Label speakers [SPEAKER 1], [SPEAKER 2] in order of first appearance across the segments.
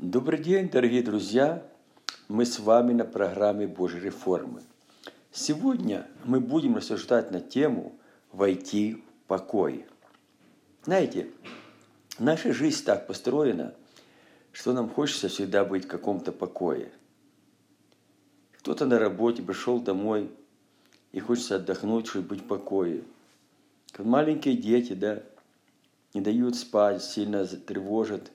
[SPEAKER 1] Добрый день, дорогие друзья! Мы с вами на программе Божьей реформы. Сегодня мы будем рассуждать на тему «Войти в покой». Знаете, наша жизнь так построена, что нам хочется всегда быть в каком-то покое. Кто-то на работе пришел домой и хочется отдохнуть, чтобы быть в покое. Маленькие дети, да, не дают спать, сильно тревожат,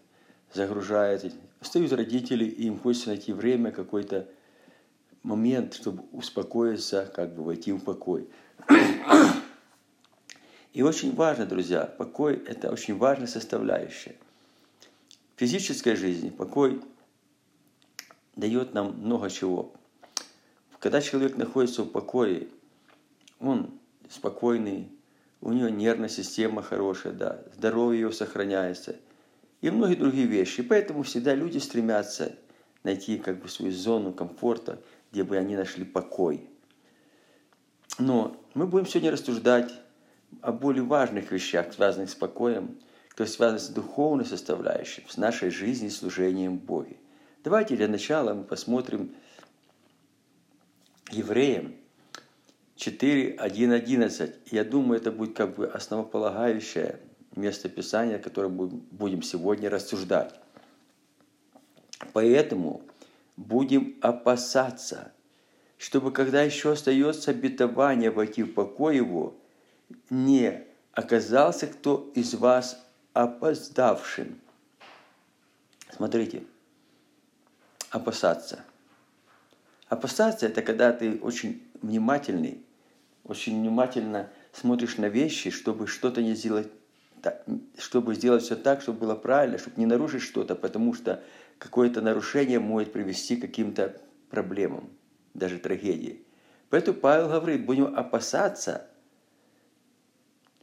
[SPEAKER 1] загружают. Встают родители, и им хочется найти время, какой-то момент, чтобы успокоиться, как бы войти в покой. И очень важно, друзья, покой – это очень важная составляющая. В физической жизни покой дает нам много чего. Когда человек находится в покое, он спокойный, у него нервная система хорошая, да, здоровье его сохраняется и многие другие вещи. И поэтому всегда люди стремятся найти как бы свою зону комфорта, где бы они нашли покой. Но мы будем сегодня рассуждать о более важных вещах, связанных с покоем, то есть связанных с духовной составляющей, с нашей жизнью и служением Богу. Давайте для начала мы посмотрим евреям 4, 1, 11. Я думаю, это будет как бы основополагающее место Писания, которое будем сегодня рассуждать. Поэтому будем опасаться, чтобы когда еще остается обетование войти в покой его, не оказался кто из вас опоздавшим. Смотрите, опасаться. Опасаться – это когда ты очень внимательный, очень внимательно смотришь на вещи, чтобы что-то не сделать, чтобы сделать все так, чтобы было правильно, чтобы не нарушить что-то, потому что какое-то нарушение может привести к каким-то проблемам, даже трагедии. Поэтому Павел говорит, будем опасаться,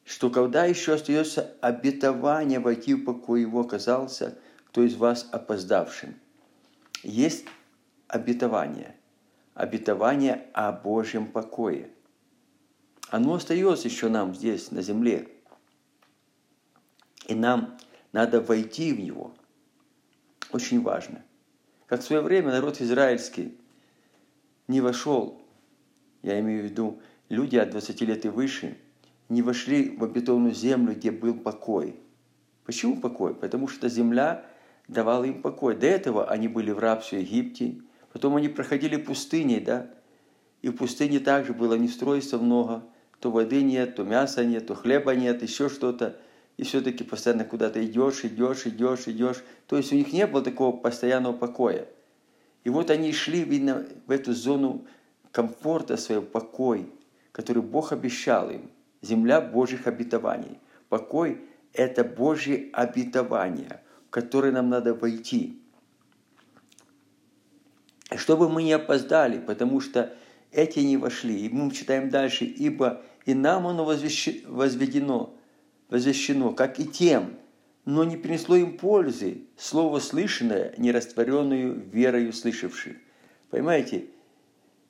[SPEAKER 1] что когда еще остается обетование войти в покой его, оказался кто из вас опоздавшим. Есть обетование, обетование о Божьем покое. Оно остается еще нам здесь, на земле. И нам надо войти в него. Очень важно. Как в свое время народ израильский не вошел, я имею в виду люди от 20 лет и выше, не вошли в обетованную землю, где был покой. Почему покой? Потому что земля давала им покой. До этого они были в рабстве Египте, потом они проходили пустыней, да, и в пустыне также было нестройства много, то воды нет, то мяса нет, то хлеба нет, еще что-то. И все-таки постоянно куда-то идешь, идешь, идешь, идешь. То есть у них не было такого постоянного покоя. И вот они шли, видно, в эту зону комфорта своего, покой, который Бог обещал им. Земля Божьих обетований. Покой – это Божье обетование, в которое нам надо войти. Чтобы мы не опоздали, потому что эти не вошли. И мы читаем дальше, ибо и нам оно возведено, возвещено, как и тем, но не принесло им пользы, слово слышанное, не растворенную верою слышавших. Понимаете,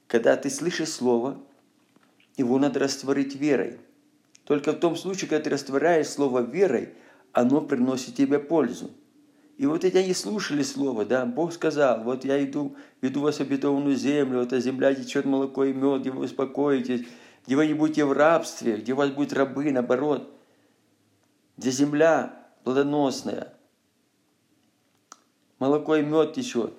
[SPEAKER 1] когда ты слышишь слово, его надо растворить верой. Только в том случае, когда ты растворяешь слово верой, оно приносит тебе пользу. И вот эти они слушали слово, да, Бог сказал, вот я иду, веду вас в обетованную землю, эта земля течет молоко и мед, где вы успокоитесь, где вы не будете в рабстве, где у вас будут рабы, наоборот, где земля плодоносная, молоко и мед течет.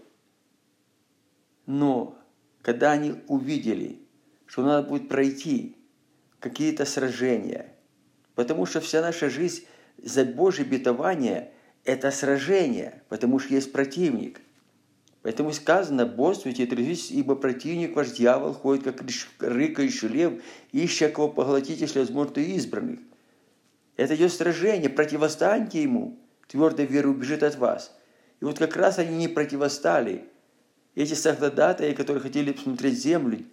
[SPEAKER 1] Но когда они увидели, что надо будет пройти какие-то сражения, потому что вся наша жизнь за Божье обетование – это сражение, потому что есть противник. Поэтому сказано, бодрствуйте и тряситесь, ибо противник ваш дьявол ходит, как рыкающий лев, ища кого поглотить, если возможно, избранных. Это идет сражение, противостаньте ему, твердая вера убежит от вас. И вот как раз они не противостали. Эти соглядатые, которые хотели посмотреть землю,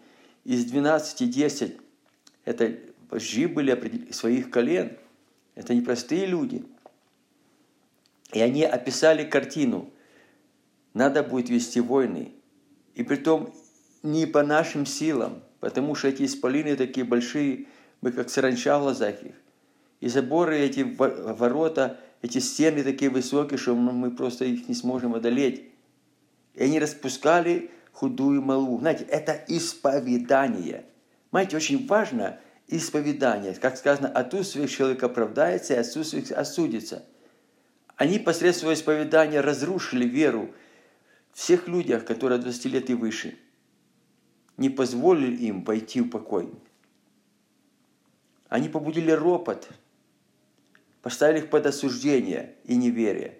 [SPEAKER 1] из 12 10, это вожди были своих колен. Это непростые люди – и они описали картину. Надо будет вести войны. И притом не по нашим силам, потому что эти исполины такие большие, мы как саранча в глазах их. И заборы эти ворота, эти стены такие высокие, что мы просто их не сможем одолеть. И они распускали худую молву. Знаете, это исповедание. Знаете, очень важно исповедание. Как сказано, от уст своих человек оправдается, и от уст своих осудится. Они посредством исповедания разрушили веру всех людях, которые 20 лет и выше. Не позволили им пойти в покой. Они побудили ропот, поставили их под осуждение и неверие.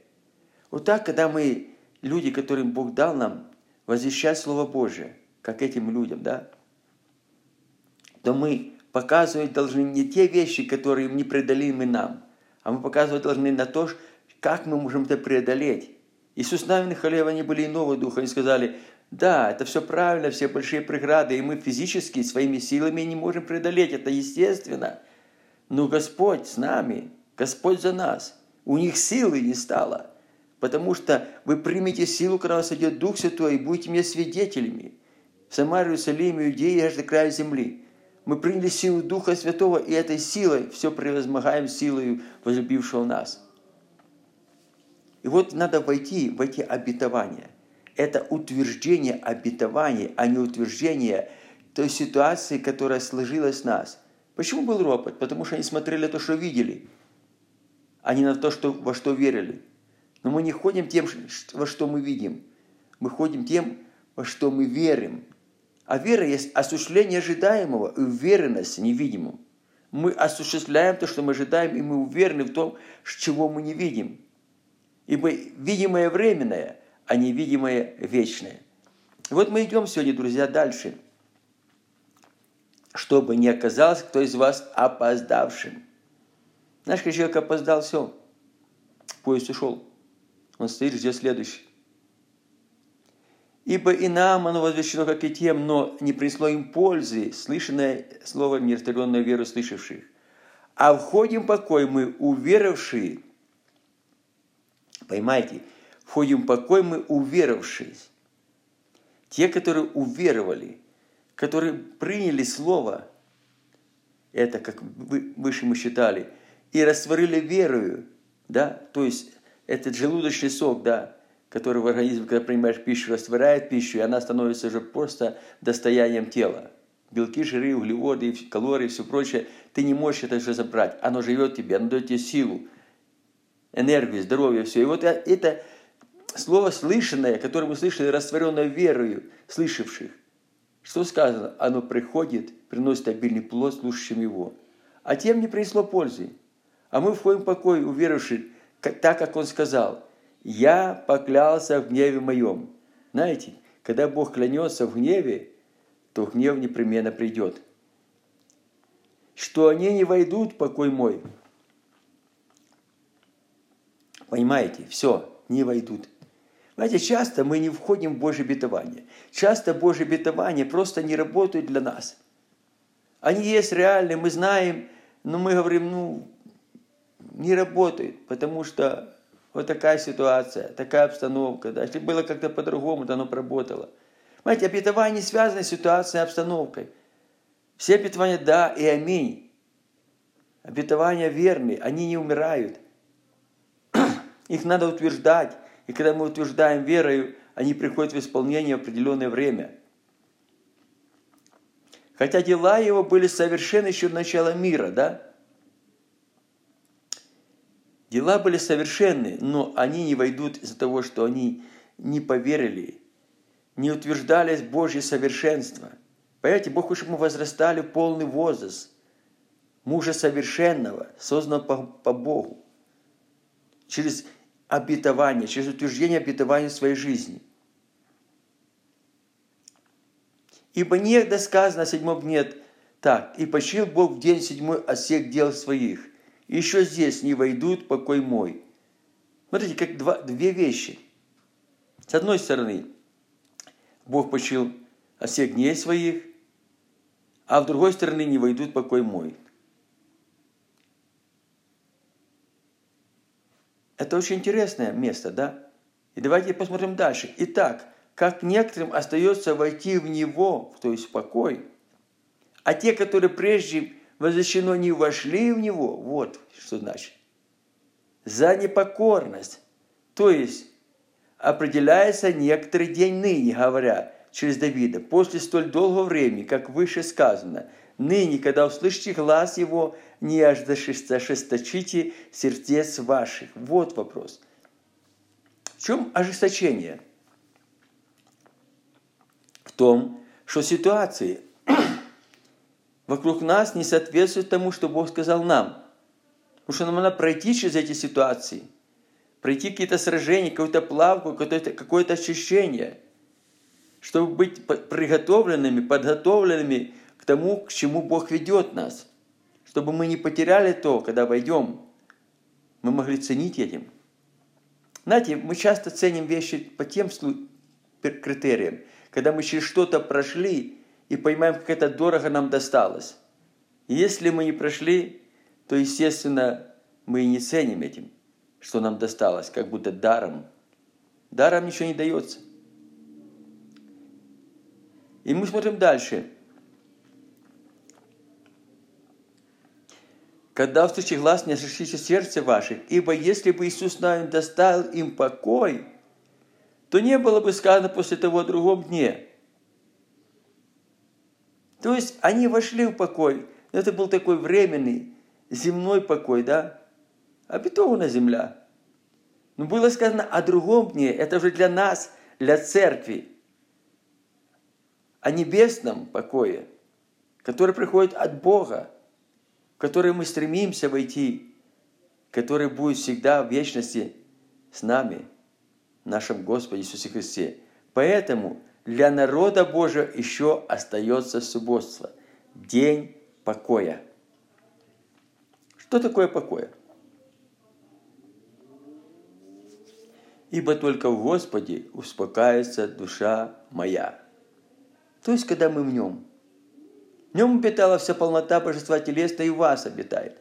[SPEAKER 1] Вот так, когда мы, люди, которым Бог дал нам, возвещать Слово Божие, как этим людям, да, то мы показывать должны не те вещи, которые непреодолимы нам, а мы показывать должны на то, как мы можем это преодолеть. Иисус Навин и Халева, они были иного духа, они сказали, да, это все правильно, все большие преграды, и мы физически своими силами не можем преодолеть, это естественно. Но Господь с нами, Господь за нас. У них силы не стало, потому что вы примете силу, когда вас идет Дух Святой, и будете мне свидетелями в Самаре, Иерусалиме, Иудее аж до края земли. Мы приняли силу Духа Святого, и этой силой все превозмогаем силой возлюбившего нас. И вот надо войти в эти обетования. Это утверждение обетования, а не утверждение той ситуации, которая сложилась в нас. Почему был ропот? Потому что они смотрели то, что видели, а не на то, что, во что верили. Но мы не ходим тем, во что мы видим. Мы ходим тем, во что мы верим. А вера есть осуществление ожидаемого и уверенность невидимым. Мы осуществляем то, что мы ожидаем, и мы уверены в том, чего мы не видим. Ибо видимое временное, а невидимое вечное. Вот мы идем сегодня, друзья, дальше. Чтобы не оказалось кто из вас опоздавшим. Наш человек опоздал, все. Поезд ушел. Он стоит, ждет следующий. Ибо и нам оно возвещено, как и тем, но не принесло им пользы, слышанное слово нерастворенное веру слышавших. А входим в покой мы, уверовавшие. Поймайте, входим в покой мы, уверовавшие. Те, которые уверовали, которые приняли слово, это, как выше мы считали, и растворили верою, да, то есть этот желудочный сок, да, который в организме, когда принимаешь пищу, растворяет пищу, и она становится уже просто достоянием тела. Белки, жиры, углеводы, калории, все прочее, ты не можешь это все забрать. Оно живет тебе, оно дает тебе силу, энергию, здоровье, все. И вот это слово слышанное, которое мы слышали, растворенное верою слышавших, что сказано? Оно приходит, приносит обильный плод слушающим его. А тем не принесло пользы. А мы входим в покой, уверовавший, так, как он сказал – я поклялся в гневе моем. Знаете, когда Бог клянется в гневе, то гнев непременно придет. Что они не войдут в покой мой. Понимаете, все, не войдут. Знаете, часто мы не входим в Божье обетование. Часто Божье обетование просто не работают для нас. Они есть реальные, мы знаем, но мы говорим, ну, не работают, потому что вот такая ситуация, такая обстановка. Да. Если было как-то по-другому, то оно проработало. Понимаете, обетование не связано с ситуацией и обстановкой. Все обетования «да» и «аминь». Обетования верные, они не умирают. Их надо утверждать. И когда мы утверждаем верою, они приходят в исполнение в определенное время. Хотя дела его были совершены еще до начала мира, да? Дела были совершенны, но они не войдут из-за того, что они не поверили, не утверждались Божье совершенство. Понимаете, Бог хочет, чтобы мы возрастали в полный возраст мужа совершенного, созданного по, по Богу, через обетование, через утверждение обетования в своей жизни. Ибо негде сказано седьмом дне так, и почил Бог в день седьмой от всех дел своих еще здесь не войдут покой мой. Смотрите, как два, две вещи. С одной стороны, Бог почил о всех дней своих, а с другой стороны не войдут покой мой. Это очень интересное место, да? И давайте посмотрим дальше. Итак, как некоторым остается войти в него, то есть в покой, а те, которые прежде возвещено, не вошли в него. Вот что значит. за непокорность. То есть определяется некоторый день ныне, говоря, через Давида, после столь долгого времени, как выше сказано, ныне, когда услышите глаз его, не ожесточите сердец ваших. Вот вопрос. В чем ожесточение? В том, что ситуации вокруг нас не соответствуют тому, что Бог сказал нам. Потому что нам надо пройти через эти ситуации, пройти какие-то сражения, какую-то плавку, какое-то какое очищение, чтобы быть приготовленными, подготовленными к тому, к чему Бог ведет нас. Чтобы мы не потеряли то, когда войдем. Мы могли ценить этим. Знаете, мы часто ценим вещи по тем критериям, когда мы через что-то прошли и понимаем, как это дорого нам досталось. И если мы не прошли, то, естественно, мы и не ценим этим, что нам досталось, как будто даром. Даром ничего не дается. И мы смотрим дальше. Когда услышите глаз, не осуществите сердце ваших, ибо если бы Иисус нами доставил им покой, то не было бы сказано после того о другом дне. То есть они вошли в покой. Это был такой временный, земной покой, да? Обетованная земля. Но было сказано о другом дне. Это уже для нас, для церкви. О небесном покое, который приходит от Бога, в который мы стремимся войти, который будет всегда в вечности с нами – нашем Господе Иисусе Христе. Поэтому для народа Божия еще остается субботство, день покоя. Что такое покоя? Ибо только в Господе успокаивается душа моя. То есть, когда мы в Нем. В Нем обитала вся полнота Божества телесной и в вас обитает.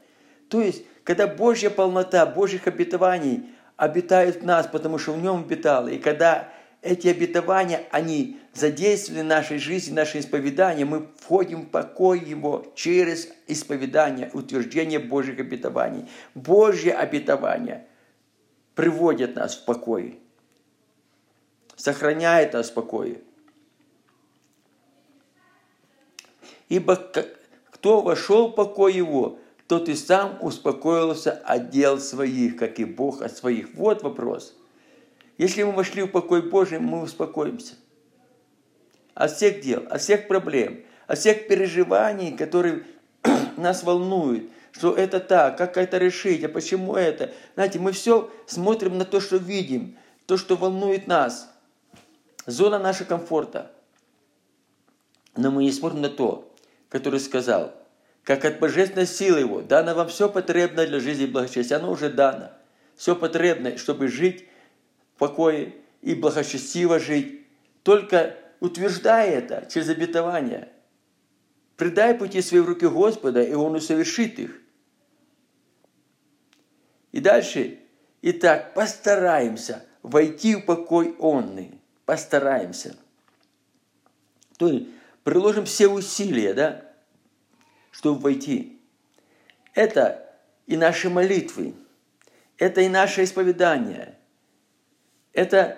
[SPEAKER 1] То есть, когда Божья полнота, Божьих обетований – обитают в нас, потому что в нем обитало. И когда эти обетования, они задействованы в нашей жизни, наше исповедание, мы входим в покой Его через исповедание, утверждение Божьих обетований. Божьи обетования приводят нас в покой, сохраняет нас в покое. Ибо кто вошел в покой Его, то ты сам успокоился от дел своих, как и Бог от своих. Вот вопрос. Если мы вошли в покой Божий, мы успокоимся. От всех дел, от всех проблем, от всех переживаний, которые нас волнуют, что это так, как это решить, а почему это. Знаете, мы все смотрим на то, что видим, то, что волнует нас. Зона нашего комфорта. Но мы не смотрим на то, который сказал – как от божественной силы Его, дано вам все потребное для жизни и благочестия. Оно уже дано. Все потребное, чтобы жить покое и благочестиво жить. Только утверждай это через обетование. Предай пути свои в руки Господа, и Он усовершит их. И дальше. Итак, постараемся войти в покой онный. Постараемся. То есть, приложим все усилия, да, чтобы войти. Это и наши молитвы, это и наше исповедание, это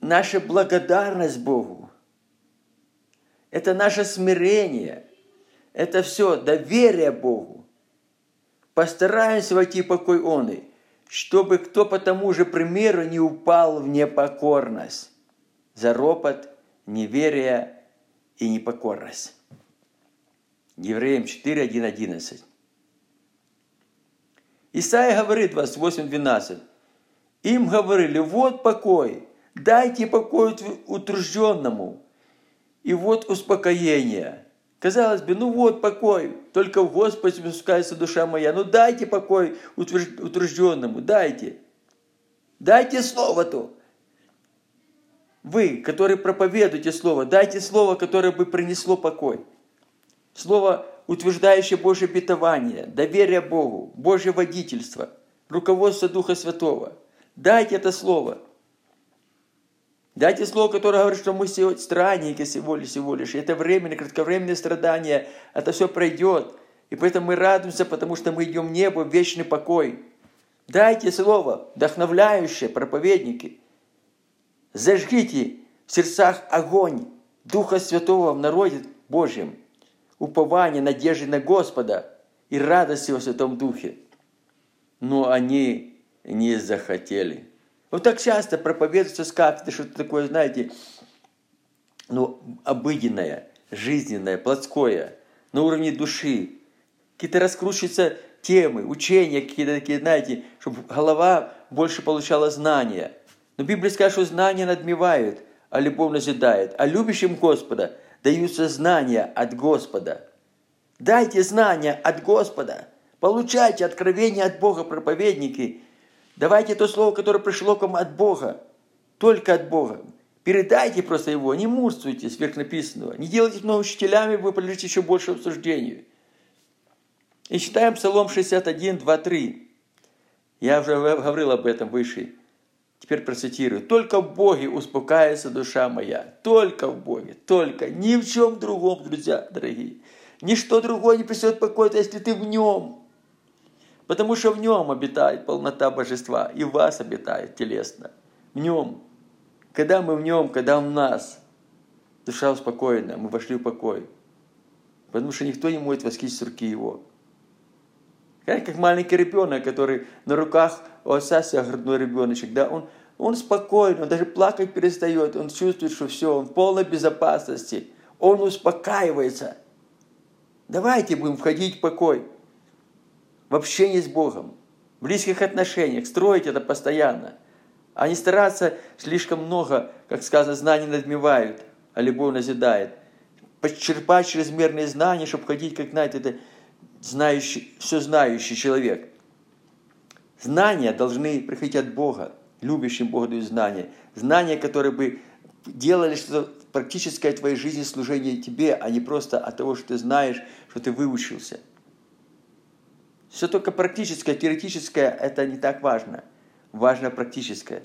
[SPEAKER 1] наша благодарность Богу, это наше смирение, это все доверие Богу. Постараемся войти в покой Он, чтобы кто по тому же примеру не упал в непокорность, за ропот, неверие и непокорность. Евреям 4, 1, 11. Исаия говорит, 28, 12. Им говорили, вот покой, дайте покой утружденному, и вот успокоение. Казалось бы, ну вот покой, только в Господе спускается душа моя. Ну дайте покой утружденному, дайте. Дайте слово-то. Вы, которые проповедуете слово, дайте слово, которое бы принесло покой. Слово, утверждающее Божье обетование, доверие Богу, Божье водительство, руководство Духа Святого. Дайте это слово. Дайте слово, которое говорит, что мы странники всего лишь, всего лишь. Это временное, кратковременное страдание. Это все пройдет. И поэтому мы радуемся, потому что мы идем в небо, в вечный покой. Дайте слово, вдохновляющее проповедники. Зажгите в сердцах огонь Духа Святого в народе Божьем, упование, надежды на Господа и радости во Святом Духе. Но они не захотели. Вот так часто проповедуется с кафедры, что-то такое, знаете, ну, обыденное, жизненное, плотское, на уровне души. Какие-то раскручиваются темы, учения какие-то такие, знаете, чтобы голова больше получала знания. Но Библия скажет, что знания надмевают, а любовь назидает. А любящим Господа даются знания от Господа. Дайте знания от Господа. Получайте откровение от Бога, проповедники. Давайте то слово, которое пришло к вам от Бога. Только от Бога. Передайте просто его, не мурствуйте сверхнаписанного. Не делайте много учителями, вы подлежите еще больше обсуждению. И читаем Псалом 61, 2, 3. Я уже говорил об этом выше. Теперь процитирую. «Только в Боге успокаивается душа моя. Только в Боге. Только. Ни в чем другом, друзья дорогие. Ничто другое не присет покой, если ты в нем. Потому что в нем обитает полнота божества. И в вас обитает телесно. В нем. Когда мы в нем, когда в нас, душа успокоена, мы вошли в покой. Потому что никто не может восхитить руки его. Как маленький ребенок, который на руках у отца грудной ребеночек, да, он, он спокойный, он даже плакать перестает, он чувствует, что все, он в полной безопасности, он успокаивается. Давайте будем входить в покой, в общение с Богом, в близких отношениях, строить это постоянно, а не стараться слишком много, как сказано, знаний надмевают, а любовь назидает. Подчерпать чрезмерные знания, чтобы ходить, как, знаете, это знающий, все знающий человек. Знания должны приходить от Бога, любящим Бога дают знания. Знания, которые бы делали что-то практическое в твоей жизни, служение тебе, а не просто от того, что ты знаешь, что ты выучился. Все только практическое, теоретическое – это не так важно. Важно практическое.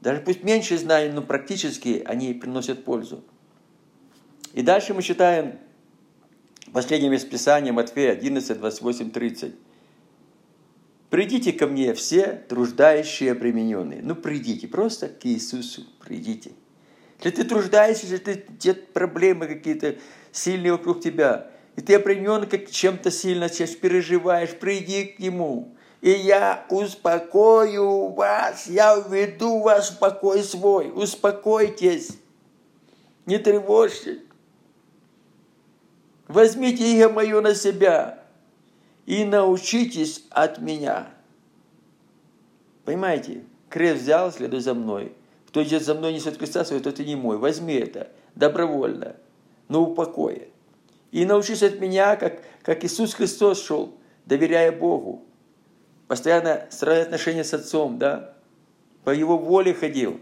[SPEAKER 1] Даже пусть меньше знаний, но практические, они приносят пользу. И дальше мы читаем Последнее место Писания Матфея 11, 28, 30. Придите ко мне все труждающие обремененные. Ну, придите, просто к Иисусу придите. Если ты труждаешься, если ты, те проблемы какие-то сильные вокруг тебя, и ты обременен как чем-то сильно сейчас переживаешь, приди к Нему. И я успокою вас, я уведу вас в покой свой. Успокойтесь, не тревожьтесь. Возьмите иго мое на себя и научитесь от меня. Понимаете? Крест взял, следуй за мной. Кто идет за мной, несет креста свой, тот и не мой. Возьми это добровольно, но упокое. И научись от меня, как, как Иисус Христос шел, доверяя Богу. Постоянно строя отношения с Отцом, да? По Его воле ходил,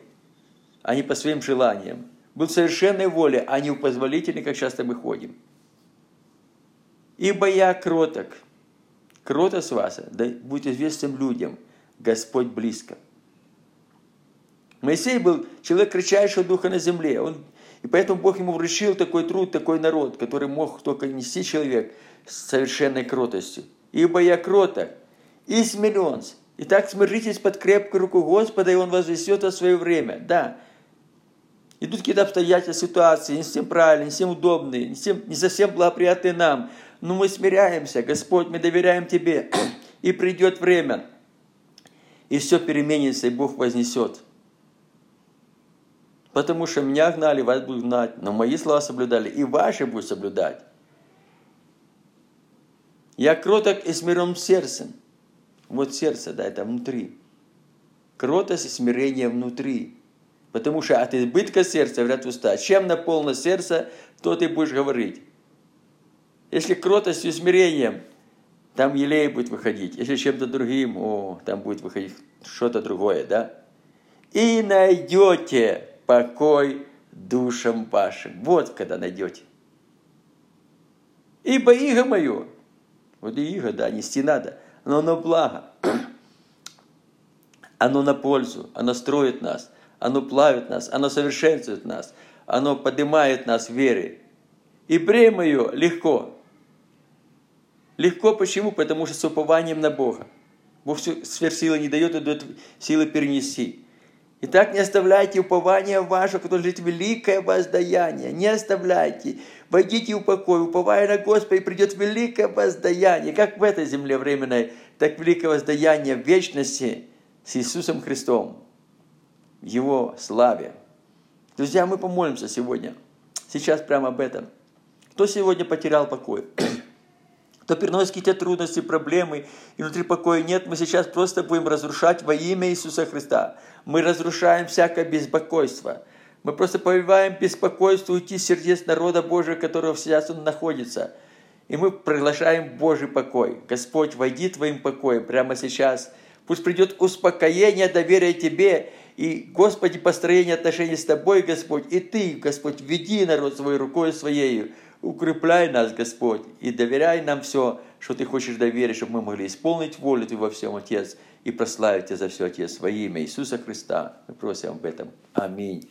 [SPEAKER 1] а не по своим желаниям. Был в совершенной воле, а не позволительной, как часто мы ходим. Ибо я кроток. Кротость ваша да будет известным людям. Господь близко. Моисей был человек кричащего духа на земле. Он, и поэтому Бог ему вручил такой труд, такой народ, который мог только нести человек с совершенной кротостью. Ибо я кроток и смирен. Итак, смиритесь под крепкую руку Господа, и Он возвесет в свое время. Да, идут какие-то обстоятельства, ситуации, не всем правильные, не всем удобные, не, всем, не совсем благоприятные нам – но мы смиряемся, Господь, мы доверяем Тебе, и придет время, и все переменится, и Бог вознесет. Потому что меня гнали, вас будут гнать, но мои слова соблюдали, и ваши будут соблюдать. Я кроток и смирен сердцем. Вот сердце, да, это внутри. Кротость и смирение внутри. Потому что от избытка сердца вряд уста. Чем наполнено сердце, то ты будешь говорить. Если кротостью и смирением, там елей будет выходить. Если чем-то другим, о, там будет выходить что-то другое, да? И найдете покой душам вашим. Вот когда найдете. Ибо иго мое, вот и иго, да, нести надо, но оно благо. Оно на пользу, оно строит нас, оно плавит нас, оно совершенствует нас, оно поднимает нас в вере. И бремя ее легко. Легко почему? Потому что с упованием на Бога. Бог сверхсилы не дает, и дает силы перенести. Итак, не оставляйте упования ваше, которое лежит великое воздаяние. Не оставляйте. Войдите в покой, уповая на Господа, и придет великое воздаяние, как в этой земле временной, так великое воздаяние в вечности с Иисусом Христом, в Его славе. Друзья, мы помолимся сегодня, сейчас прямо об этом. Кто сегодня потерял покой? Кто переносит какие-то трудности, проблемы, и внутри покоя нет, мы сейчас просто будем разрушать во имя Иисуса Христа. Мы разрушаем всякое беспокойство. Мы просто повиваем беспокойство уйти с сердец народа Божия, которого сейчас он находится. И мы приглашаем Божий покой. Господь, войди Твоим покоем прямо сейчас. Пусть придет успокоение, доверие Тебе. И, Господи, построение отношений с Тобой, Господь. И Ты, Господь, веди народ своей рукой Своей. Укрепляй нас, Господь, и доверяй нам все, что Ты хочешь доверить, чтобы мы могли исполнить волю Твою во всем, Отец, и прославить Тебя за все, Отец, во имя Иисуса Христа. Мы просим об этом. Аминь.